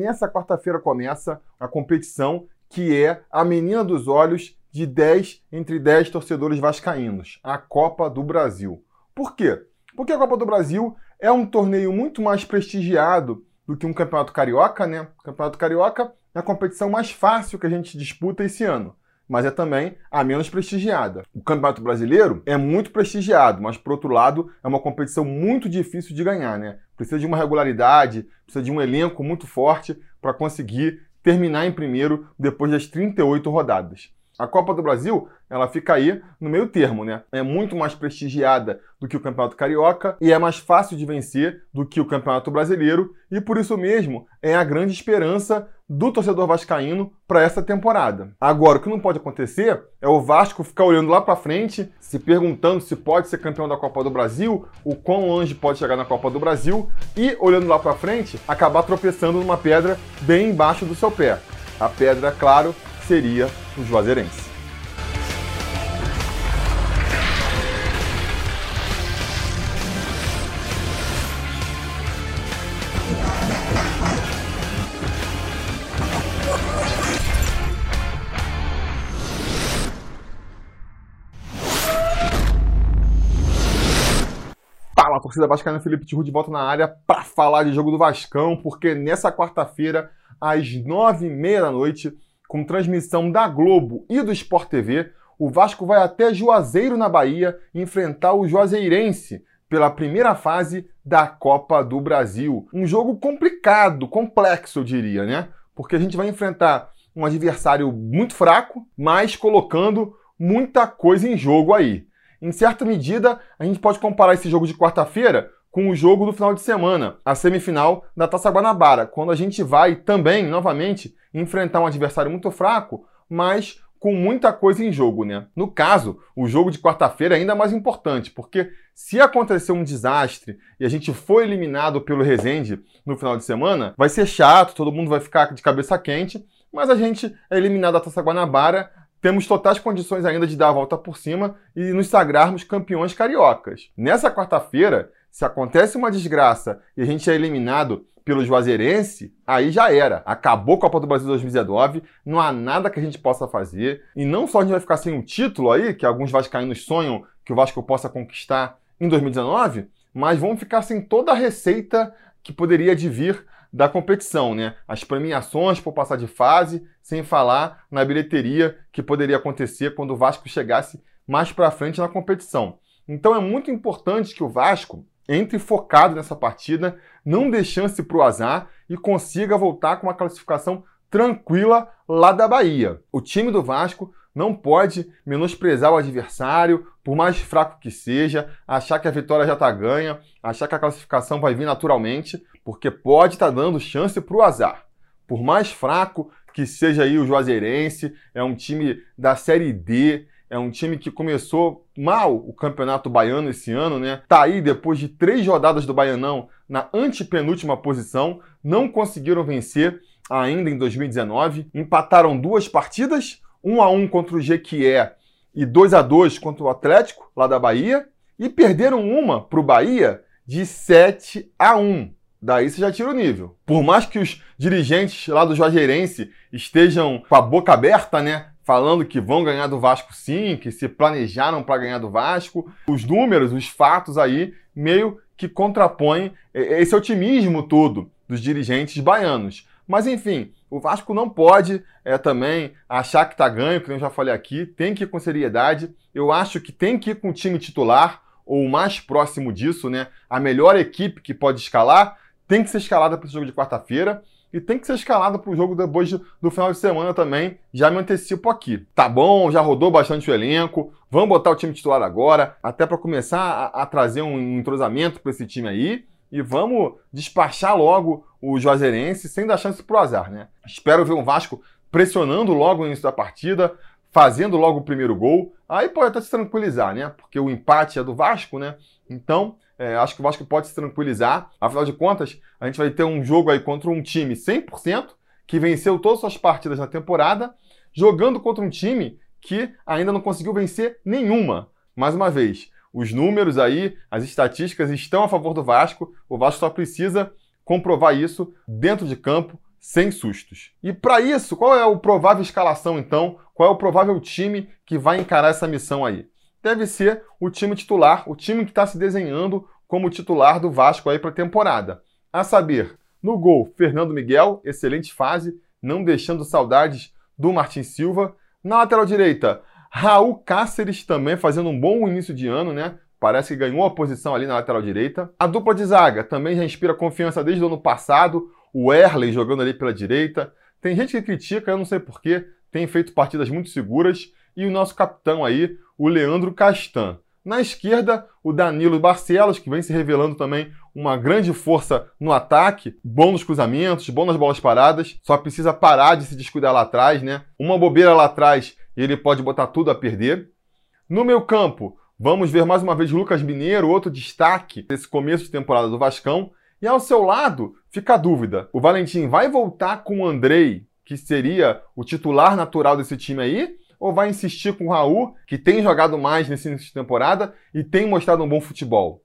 nessa quarta-feira começa a competição que é a menina dos olhos de 10 entre 10 torcedores vascaínos, a Copa do Brasil. Por quê? Porque a Copa do Brasil é um torneio muito mais prestigiado do que um Campeonato Carioca, né? O Campeonato Carioca é a competição mais fácil que a gente disputa esse ano mas é também a menos prestigiada. O Campeonato Brasileiro é muito prestigiado, mas por outro lado é uma competição muito difícil de ganhar, né? Precisa de uma regularidade, precisa de um elenco muito forte para conseguir terminar em primeiro depois das 38 rodadas. A Copa do Brasil, ela fica aí no meio termo, né? É muito mais prestigiada do que o Campeonato Carioca e é mais fácil de vencer do que o Campeonato Brasileiro e por isso mesmo é a grande esperança do torcedor vascaíno para essa temporada. Agora, o que não pode acontecer é o Vasco ficar olhando lá para frente, se perguntando se pode ser campeão da Copa do Brasil, o quão longe pode chegar na Copa do Brasil e olhando lá para frente, acabar tropeçando numa pedra bem embaixo do seu pé. A pedra, claro, seria o Juazeirense. Fala, torcida vascaína, Felipe Tiru de volta na área para falar de jogo do Vascão, porque nessa quarta-feira, às nove e meia da noite, com transmissão da Globo e do Sport TV, o Vasco vai até Juazeiro, na Bahia, enfrentar o Juazeirense pela primeira fase da Copa do Brasil. Um jogo complicado, complexo, eu diria, né? Porque a gente vai enfrentar um adversário muito fraco, mas colocando muita coisa em jogo aí. Em certa medida, a gente pode comparar esse jogo de quarta-feira com o jogo do final de semana, a semifinal da Taça Guanabara, quando a gente vai também, novamente, enfrentar um adversário muito fraco, mas com muita coisa em jogo, né? No caso, o jogo de quarta-feira é ainda mais importante, porque se acontecer um desastre e a gente for eliminado pelo Resende no final de semana, vai ser chato, todo mundo vai ficar de cabeça quente, mas a gente é eliminado da Taça Guanabara, temos totais condições ainda de dar a volta por cima e nos sagrarmos campeões cariocas. Nessa quarta-feira, se acontece uma desgraça e a gente é eliminado pelo Juazeirense, aí já era. Acabou a Copa do Brasil 2019, não há nada que a gente possa fazer. E não só a gente vai ficar sem um título aí, que alguns vascaínos sonham que o Vasco possa conquistar em 2019, mas vamos ficar sem toda a receita que poderia advir da competição, né? As premiações por passar de fase, sem falar na bilheteria que poderia acontecer quando o Vasco chegasse mais para frente na competição. Então é muito importante que o Vasco entre focado nessa partida, não dê chance para o azar e consiga voltar com uma classificação tranquila lá da Bahia. O time do Vasco não pode menosprezar o adversário, por mais fraco que seja, achar que a vitória já está ganha, achar que a classificação vai vir naturalmente, porque pode estar tá dando chance para o azar. Por mais fraco que seja aí o Juazeirense, é um time da Série D, é um time que começou mal o campeonato baiano esse ano, né? Tá aí depois de três rodadas do Baianão na antepenúltima posição, não conseguiram vencer ainda em 2019, empataram duas partidas, um a um contra o Jequié e 2 a 2 contra o Atlético lá da Bahia e perderam uma para o Bahia de 7 a 1. Daí você já tira o nível. Por mais que os dirigentes lá do Juazeirense estejam com a boca aberta, né? falando que vão ganhar do Vasco sim, que se planejaram para ganhar do Vasco. Os números, os fatos aí, meio que contrapõem esse otimismo todo dos dirigentes baianos. Mas enfim, o Vasco não pode é, também achar que está ganho, que eu já falei aqui, tem que ir com seriedade. Eu acho que tem que ir com o time titular, ou mais próximo disso, né? A melhor equipe que pode escalar tem que ser escalada para esse jogo de quarta-feira e tem que ser escalado para o jogo depois do final de semana também. Já me antecipo aqui. Tá bom, já rodou bastante o elenco. Vamos botar o time titular agora, até para começar a, a, trazer um entrosamento para esse time aí. E vamos despachar logo o Juazeirense sem dar chance pro azar, né? Espero ver o Vasco pressionando logo no início da partida, fazendo logo o primeiro gol. Aí pode até se tranquilizar, né? Porque o empate é do Vasco, né? Então, é, acho que o Vasco pode se tranquilizar. Afinal de contas, a gente vai ter um jogo aí contra um time 100% que venceu todas as suas partidas na temporada, jogando contra um time que ainda não conseguiu vencer nenhuma. Mais uma vez, os números aí, as estatísticas estão a favor do Vasco. O Vasco só precisa comprovar isso dentro de campo, sem sustos. E para isso, qual é o provável escalação então? Qual é o provável time que vai encarar essa missão aí? Deve ser o time titular, o time que está se desenhando como titular do Vasco aí para a temporada. A saber, no gol, Fernando Miguel, excelente fase, não deixando saudades do Martin Silva. Na lateral direita, Raul Cáceres também fazendo um bom início de ano, né? Parece que ganhou a posição ali na lateral direita. A dupla de zaga também já inspira confiança desde o ano passado o Erley jogando ali pela direita. Tem gente que critica, eu não sei porquê, tem feito partidas muito seguras. E o nosso capitão aí, o Leandro Castan. Na esquerda, o Danilo Barcelos, que vem se revelando também uma grande força no ataque, bom nos cruzamentos, bom nas bolas paradas, só precisa parar de se descuidar lá atrás, né? Uma bobeira lá atrás e ele pode botar tudo a perder. No meu campo, vamos ver mais uma vez Lucas Mineiro, outro destaque desse começo de temporada do Vascão. E ao seu lado, fica a dúvida: o Valentim vai voltar com o Andrei, que seria o titular natural desse time aí? Ou vai insistir com o Raul, que tem jogado mais nesse início de temporada e tem mostrado um bom futebol?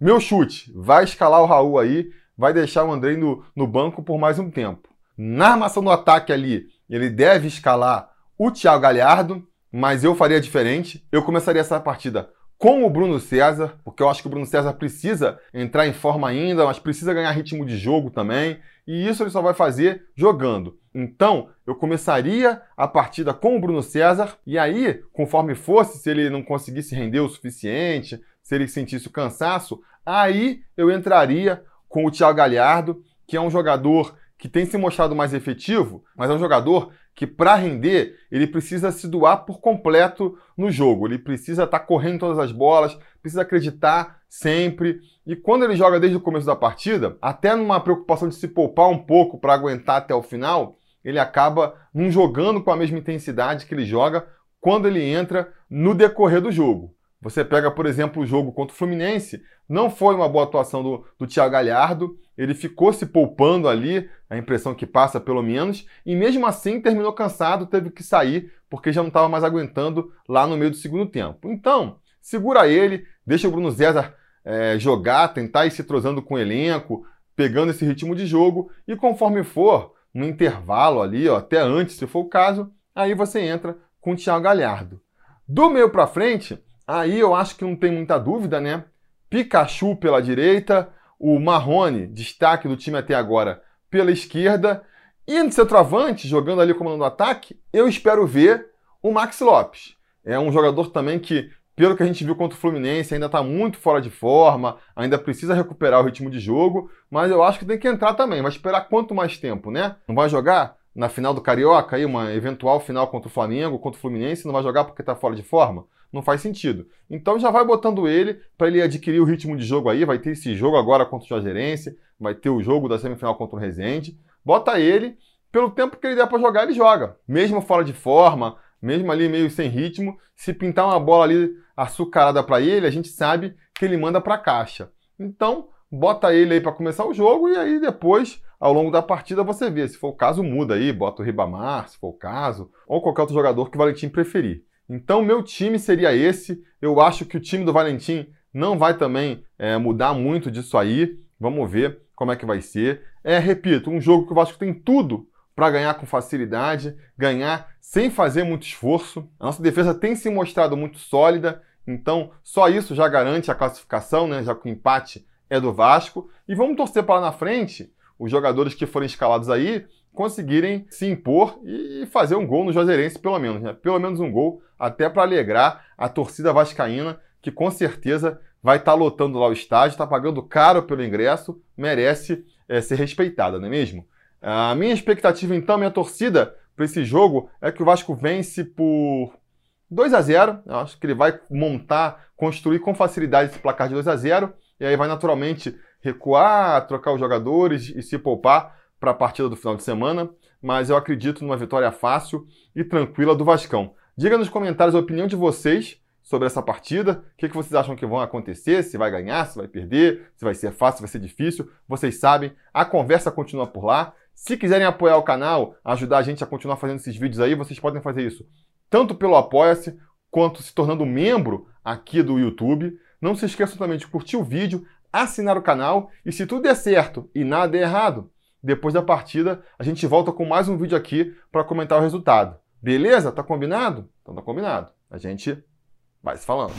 Meu chute, vai escalar o Raul aí, vai deixar o Andrei no, no banco por mais um tempo. Na armação do ataque ali, ele deve escalar o Thiago Galhardo, mas eu faria diferente. Eu começaria essa partida com o Bruno César, porque eu acho que o Bruno César precisa entrar em forma ainda, mas precisa ganhar ritmo de jogo também, e isso ele só vai fazer jogando. Então, eu começaria a partida com o Bruno César, e aí, conforme fosse, se ele não conseguisse render o suficiente, se ele sentisse o cansaço, aí eu entraria com o Thiago Galhardo, que é um jogador que tem se mostrado mais efetivo, mas é um jogador que para render, ele precisa se doar por completo no jogo. Ele precisa estar tá correndo todas as bolas, precisa acreditar sempre. E quando ele joga desde o começo da partida, até numa preocupação de se poupar um pouco para aguentar até o final, ele acaba não jogando com a mesma intensidade que ele joga quando ele entra no decorrer do jogo. Você pega, por exemplo, o jogo contra o Fluminense, não foi uma boa atuação do, do Thiago Galhardo, ele ficou se poupando ali, a impressão que passa pelo menos, e mesmo assim terminou cansado, teve que sair, porque já não estava mais aguentando lá no meio do segundo tempo. Então, segura ele, deixa o Bruno César é, jogar, tentar ir se trozando com o elenco, pegando esse ritmo de jogo, e conforme for, no intervalo ali, ó, até antes, se for o caso, aí você entra com o Thiago Galhardo. Do meio para frente, aí eu acho que não tem muita dúvida, né? Pikachu pela direita, o Marrone, destaque do time até agora, pela esquerda. E no centroavante, jogando ali como no ataque, eu espero ver o Max Lopes. É um jogador também que, pelo que a gente viu contra o Fluminense, ainda está muito fora de forma, ainda precisa recuperar o ritmo de jogo, mas eu acho que tem que entrar também. Vai esperar quanto mais tempo, né? Não vai jogar na final do Carioca, aí, uma eventual final contra o Flamengo, contra o Fluminense, não vai jogar porque está fora de forma? Não faz sentido. Então já vai botando ele para ele adquirir o ritmo de jogo aí. Vai ter esse jogo agora contra o Juazeirense, vai ter o jogo da semifinal contra o Resende. Bota ele, pelo tempo que ele der para jogar, ele joga. Mesmo fora de forma, mesmo ali meio sem ritmo, se pintar uma bola ali açucarada para ele, a gente sabe que ele manda para caixa. Então, bota ele aí para começar o jogo e aí depois, ao longo da partida, você vê. Se for o caso, muda aí, bota o Ribamar, se for o caso, ou qualquer outro jogador que o Valentim preferir. Então, meu time seria esse. Eu acho que o time do Valentim não vai também é, mudar muito disso aí. Vamos ver como é que vai ser. É, repito, um jogo que o Vasco tem tudo para ganhar com facilidade, ganhar sem fazer muito esforço. A nossa defesa tem se mostrado muito sólida, então só isso já garante a classificação, né? Já que o empate é do Vasco. E vamos torcer para lá na frente os jogadores que forem escalados aí conseguirem se impor e fazer um gol no Juazeirense, pelo menos, né? Pelo menos um gol, até para alegrar a torcida vascaína, que com certeza vai estar tá lotando lá o estádio, está pagando caro pelo ingresso, merece é, ser respeitada, não é mesmo? A minha expectativa, então, minha torcida para esse jogo é que o Vasco vence por 2 a 0 Eu acho que ele vai montar, construir com facilidade esse placar de 2 a 0 e aí vai naturalmente recuar, trocar os jogadores e se poupar para a partida do final de semana, mas eu acredito numa vitória fácil e tranquila do Vascão. Diga nos comentários a opinião de vocês sobre essa partida, o que, que vocês acham que vão acontecer, se vai ganhar, se vai perder, se vai ser fácil, se vai ser difícil. Vocês sabem, a conversa continua por lá. Se quiserem apoiar o canal, ajudar a gente a continuar fazendo esses vídeos aí, vocês podem fazer isso tanto pelo Apoia-se, quanto se tornando membro aqui do YouTube. Não se esqueçam também de curtir o vídeo, assinar o canal e se tudo der certo e nada der errado, depois da partida, a gente volta com mais um vídeo aqui para comentar o resultado. Beleza? Tá combinado? Então tá combinado. A gente vai se falando.